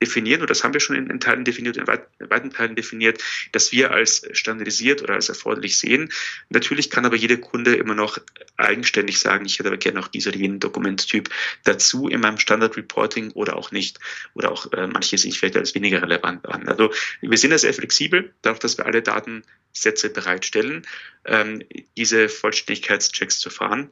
definieren, und das haben wir schon in, in Teilen definiert, in, weit, in weiten Teilen definiert, dass wir als standardisiert oder als erforderlich sehen. Natürlich kann aber jeder Kunde immer noch eigenständig sagen, ich hätte aber gerne noch diesen oder jenen Dokumenttyp dazu in meinem Standard Reporting oder auch nicht. Oder auch äh, manche sehe ich vielleicht als weniger relevant an. Also wir sind da sehr flexibel, dadurch, dass wir alle Datensätze bereitstellen, ähm, diese Vollständigkeitschecks zu fahren.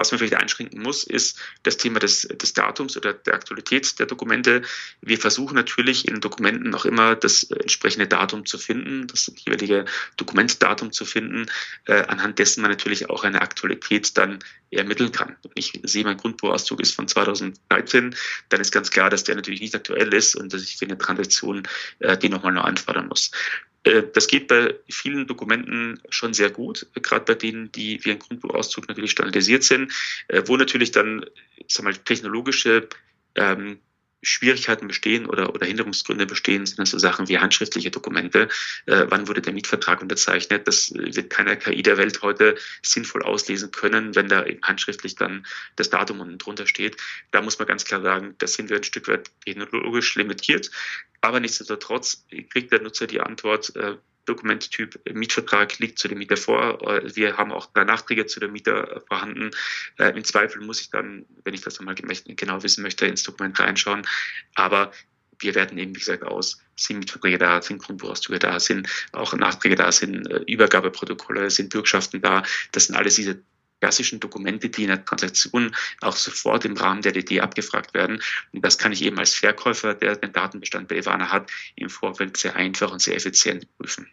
Was man vielleicht einschränken muss, ist das Thema des, des Datums oder der Aktualität der Dokumente. Wir versuchen natürlich in Dokumenten auch immer das entsprechende Datum zu finden, das jeweilige Dokumentdatum zu finden, äh, anhand dessen man natürlich auch eine Aktualität dann ermitteln kann. Ich sehe, mein Grundbuchauszug ist von 2013, dann ist ganz klar, dass der natürlich nicht aktuell ist und dass ich für eine Transaktion äh, den nochmal neu anfordern muss. Äh, das geht bei vielen Dokumenten schon sehr gut, gerade bei denen, die wie ein Grundbuchauszug natürlich standardisiert sind, äh, wo natürlich dann sag mal, technologische ähm, Schwierigkeiten bestehen oder, oder Hinderungsgründe bestehen, sind das so Sachen wie handschriftliche Dokumente. Äh, wann wurde der Mietvertrag unterzeichnet? Das wird keiner KI der Welt heute sinnvoll auslesen können, wenn da eben handschriftlich dann das Datum unten drunter steht. Da muss man ganz klar sagen, da sind wir ein Stück weit technologisch limitiert. Aber nichtsdestotrotz kriegt der Nutzer die Antwort, äh, Dokumenttyp Mietvertrag liegt zu dem Mieter vor. Äh, wir haben auch drei Nachträge zu dem Mieter vorhanden. Äh, Im Zweifel muss ich dann, wenn ich das einmal genau wissen möchte, ins Dokument reinschauen. Aber wir werten eben, wie gesagt, aus, sind Mietverträge da, sind Grundbuchauszüge da, sind auch Nachträge da, sind äh, Übergabeprotokolle, sind Bürgschaften da. Das sind alles diese klassischen Dokumente, die in der Transaktion auch sofort im Rahmen der DD abgefragt werden. Und das kann ich eben als Verkäufer, der den Datenbestand bei Ivana hat, im Vorfeld sehr einfach und sehr effizient prüfen.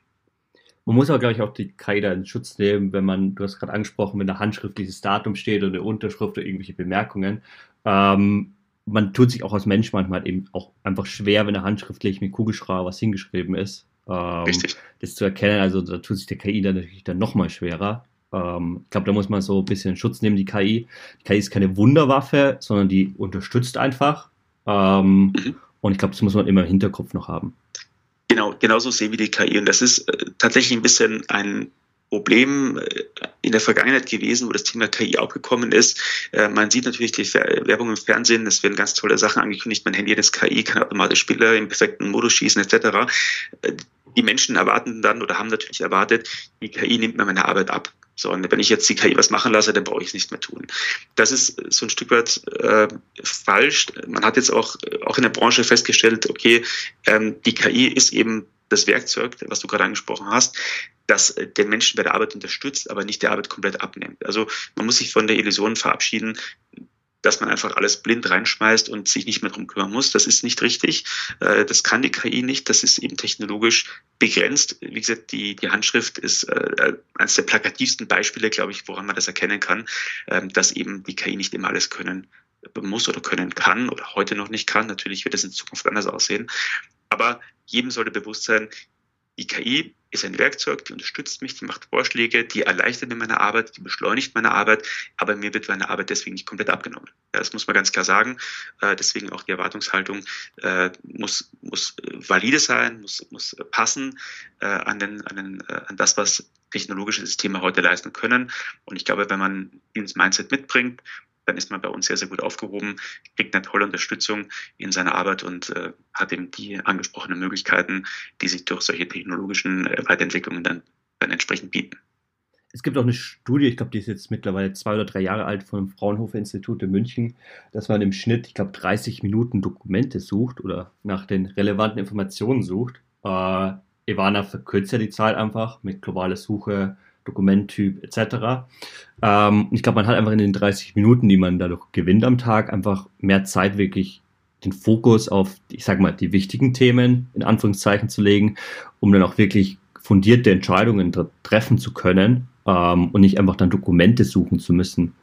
Man muss aber, glaube ich, auch die KI da in Schutz nehmen, wenn man, du hast gerade angesprochen, wenn da handschriftliches Datum steht oder eine Unterschrift oder irgendwelche Bemerkungen. Ähm, man tut sich auch als Mensch manchmal eben auch einfach schwer, wenn da handschriftlich mit Kugelschreiber was hingeschrieben ist. Ähm, Richtig. Das zu erkennen, also da tut sich der KI dann natürlich dann nochmal schwerer. Ähm, ich glaube, da muss man so ein bisschen Schutz nehmen, die KI. Die KI ist keine Wunderwaffe, sondern die unterstützt einfach. Ähm, mhm. Und ich glaube, das muss man immer im Hinterkopf noch haben. Genau, genauso sehen wir die KI. Und das ist äh, tatsächlich ein bisschen ein Problem äh, in der Vergangenheit gewesen, wo das Thema KI aufgekommen ist. Äh, man sieht natürlich die Werbung im Fernsehen, es werden ganz tolle Sachen angekündigt, mein Handy ist KI, kann automatisch Spieler im perfekten Modus schießen etc. Äh, die Menschen erwarten dann oder haben natürlich erwartet, die KI nimmt mir meine Arbeit ab. So, und wenn ich jetzt die KI was machen lasse, dann brauche ich es nicht mehr tun. Das ist so ein Stück weit äh, falsch. Man hat jetzt auch, auch in der Branche festgestellt, okay, ähm, die KI ist eben das Werkzeug, was du gerade angesprochen hast, das den Menschen bei der Arbeit unterstützt, aber nicht die Arbeit komplett abnimmt. Also man muss sich von der Illusion verabschieden, dass man einfach alles blind reinschmeißt und sich nicht mehr drum kümmern muss. Das ist nicht richtig. Äh, das kann die KI nicht. Das ist eben technologisch begrenzt. Wie gesagt, die, die Handschrift ist äh, eines der plakativsten Beispiele, glaube ich, woran man das erkennen kann, ähm, dass eben die KI nicht immer alles können muss oder können kann oder heute noch nicht kann. Natürlich wird es in Zukunft anders aussehen. Aber jedem sollte bewusst sein, die KI ist ein Werkzeug, die unterstützt mich, die macht Vorschläge, die erleichtert mir meine Arbeit, die beschleunigt meine Arbeit, aber mir wird meine Arbeit deswegen nicht komplett abgenommen. das muss man ganz klar sagen. Äh, deswegen auch die Erwartungshaltung äh, muss, muss valide sein, muss, muss passen äh, an, den, an, den, an das, was technologische Systeme heute leisten können. Und ich glaube, wenn man dieses Mindset mitbringt, dann ist man bei uns sehr, sehr gut aufgehoben, kriegt eine tolle Unterstützung in seiner Arbeit und äh, hat eben die angesprochenen Möglichkeiten, die sich durch solche technologischen äh, Weiterentwicklungen dann, dann entsprechend bieten. Es gibt auch eine Studie, ich glaube, die ist jetzt mittlerweile zwei oder drei Jahre alt, vom Fraunhofer Institut in München, dass man im Schnitt, ich glaube, 30 Minuten Dokumente sucht oder nach den relevanten Informationen sucht. Äh, Ivana verkürzt ja die Zahl einfach mit globaler Suche, Dokumenttyp etc. Ähm, ich glaube, man hat einfach in den 30 Minuten, die man dadurch gewinnt am Tag, einfach mehr Zeit wirklich den Fokus auf, ich sag mal, die wichtigen Themen in Anführungszeichen zu legen, um dann auch wirklich fundierte Entscheidungen treffen zu können ähm, und nicht einfach dann Dokumente suchen zu müssen.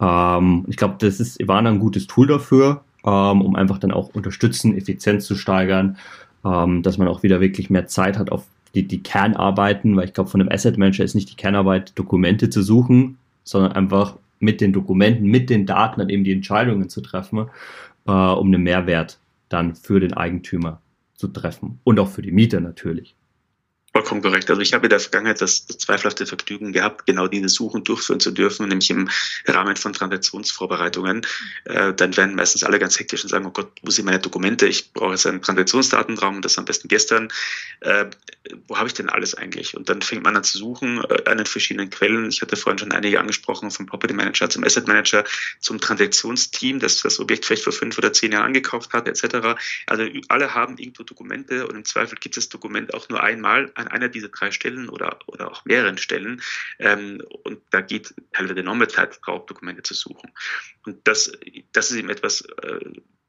Ähm, ich glaube, das ist Ivana ein gutes Tool dafür, ähm, um einfach dann auch unterstützen, Effizienz zu steigern, ähm, dass man auch wieder wirklich mehr Zeit hat auf die, die Kernarbeiten, weil ich glaube, von einem Asset Manager ist nicht die Kernarbeit, Dokumente zu suchen, sondern einfach mit den Dokumenten, mit den Daten dann eben die Entscheidungen zu treffen, äh, um einen Mehrwert dann für den Eigentümer zu treffen und auch für die Mieter natürlich. Vollkommen korrekt. Also ich habe in der Vergangenheit das, das zweifelhafte Vergnügen gehabt, genau diese Suchen durchführen zu dürfen, nämlich im Rahmen von Transaktionsvorbereitungen. Äh, dann werden meistens alle ganz hektisch und sagen, oh Gott, wo sind meine Dokumente? Ich brauche jetzt einen Transaktionsdatenraum das am besten gestern. Äh, wo habe ich denn alles eigentlich? Und dann fängt man an zu suchen äh, an den verschiedenen Quellen. Ich hatte vorhin schon einige angesprochen, vom Property Manager zum Asset Manager, zum Transaktionsteam, das das Objekt vielleicht vor fünf oder zehn Jahren angekauft hat, etc. Also alle haben irgendwo Dokumente und im Zweifel gibt es das Dokument auch nur einmal an einer dieser drei Stellen oder, oder auch mehreren Stellen. Ähm, und da geht teilweise enorme Zeit drauf, Dokumente zu suchen. Und das, das ist eben etwas, äh,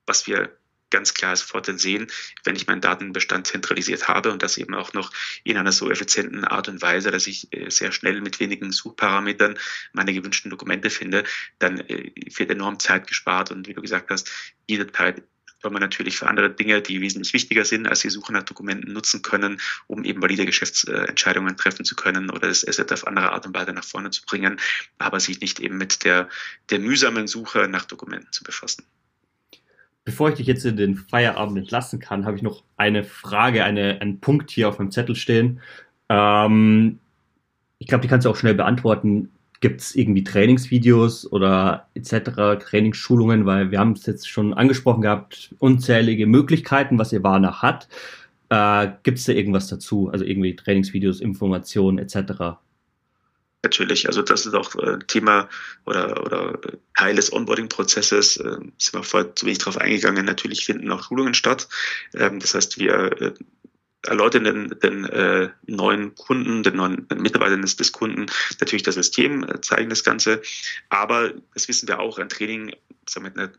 was wir ganz klar als Vorteil sehen, wenn ich meinen Datenbestand zentralisiert habe und das eben auch noch in einer so effizienten Art und Weise, dass ich äh, sehr schnell mit wenigen Suchparametern meine gewünschten Dokumente finde, dann äh, wird enorm Zeit gespart und wie du gesagt hast, jede Zeit weil man natürlich für andere Dinge, die wesentlich wichtiger sind als die Suche nach Dokumenten, nutzen können, um eben valide Geschäftsentscheidungen treffen zu können oder das Asset auf andere Art und Weise nach vorne zu bringen, aber sich nicht eben mit der, der mühsamen Suche nach Dokumenten zu befassen. Bevor ich dich jetzt in den Feierabend entlassen kann, habe ich noch eine Frage, eine, einen Punkt hier auf meinem Zettel stehen. Ähm, ich glaube, die kannst du auch schnell beantworten. Gibt es irgendwie Trainingsvideos oder etc., Trainingsschulungen, weil wir haben es jetzt schon angesprochen gehabt, unzählige Möglichkeiten, was Ivana hat. Äh, Gibt es da irgendwas dazu? Also irgendwie Trainingsvideos, Informationen etc.? Natürlich, also das ist auch äh, Thema oder, oder Teil des Onboarding-Prozesses. Äh, sind wir vorher zu wenig darauf eingegangen. Natürlich finden auch Schulungen statt. Ähm, das heißt, wir äh, erläutern den, den äh, neuen Kunden, den neuen Mitarbeitern des, des Kunden natürlich das System, äh, zeigen das Ganze. Aber das wissen wir auch, ein Training sagen wir, eine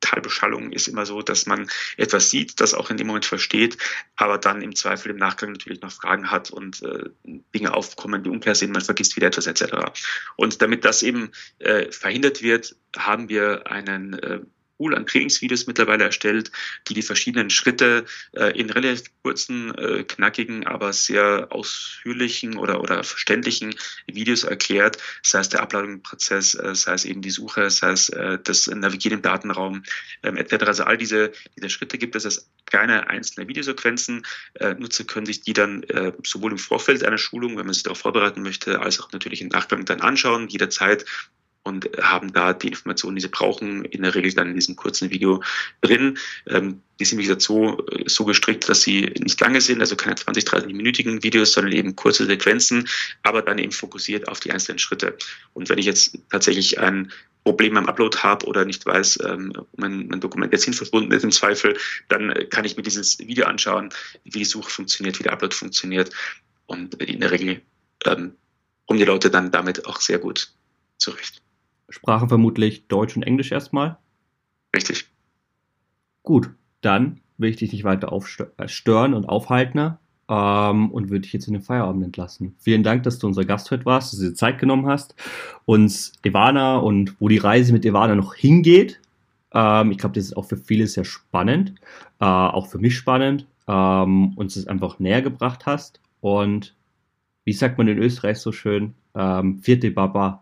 Teilbeschallung ist immer so, dass man etwas sieht, das auch in dem Moment versteht, aber dann im Zweifel im Nachgang natürlich noch Fragen hat und äh, Dinge aufkommen, die unklar sind, man vergisst wieder etwas etc. Und damit das eben äh, verhindert wird, haben wir einen äh, Pool an Trainingsvideos mittlerweile erstellt, die die verschiedenen Schritte äh, in relativ kurzen, äh, knackigen, aber sehr ausführlichen oder, oder verständlichen Videos erklärt. Sei es der Uploading-Prozess, äh, sei es eben die Suche, sei es äh, das Navigieren im Datenraum ähm, etc. Also all diese, diese Schritte gibt es als kleine einzelne Videosequenzen. Äh, Nutzer können sich die dann äh, sowohl im Vorfeld einer Schulung, wenn man sich darauf vorbereiten möchte, als auch natürlich im Nachgang dann anschauen, jederzeit und haben da die Informationen, die sie brauchen, in der Regel dann in diesem kurzen Video drin. Ähm, die sind, wie gesagt, so, so gestrickt, dass sie nicht lange sind, also keine 20, 30-minütigen Videos, sondern eben kurze Sequenzen, aber dann eben fokussiert auf die einzelnen Schritte. Und wenn ich jetzt tatsächlich ein Problem beim Upload habe oder nicht weiß, ähm, mein, mein Dokument jetzt hin verbunden ist im Zweifel, dann kann ich mir dieses Video anschauen, wie die Suche funktioniert, wie der Upload funktioniert. Und in der Regel ähm, kommen die Leute dann damit auch sehr gut zurecht. Sprache vermutlich Deutsch und Englisch erstmal. Richtig. Gut, dann will ich dich nicht weiter aufstören äh, und aufhalten ähm, und würde dich jetzt in den Feierabend entlassen. Vielen Dank, dass du unser Gast heute warst, dass du dir Zeit genommen hast, uns Ivana und wo die Reise mit Ivana noch hingeht. Ähm, ich glaube, das ist auch für viele sehr spannend, äh, auch für mich spannend, ähm, uns das einfach näher gebracht hast. Und wie sagt man in Österreich so schön, ähm, vierte Baba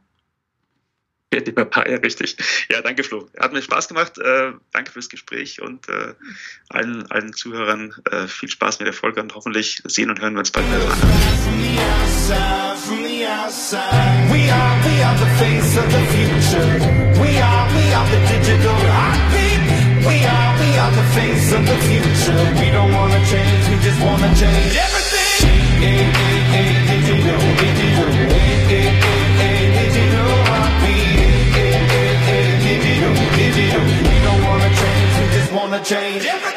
ja, die Papaya, richtig. Ja, danke Flo. Hat mir Spaß gemacht. Äh, danke fürs Gespräch und äh, allen, allen Zuhörern äh, viel Spaß mit der Folge und hoffentlich sehen und hören wir uns bald wieder an. gonna change.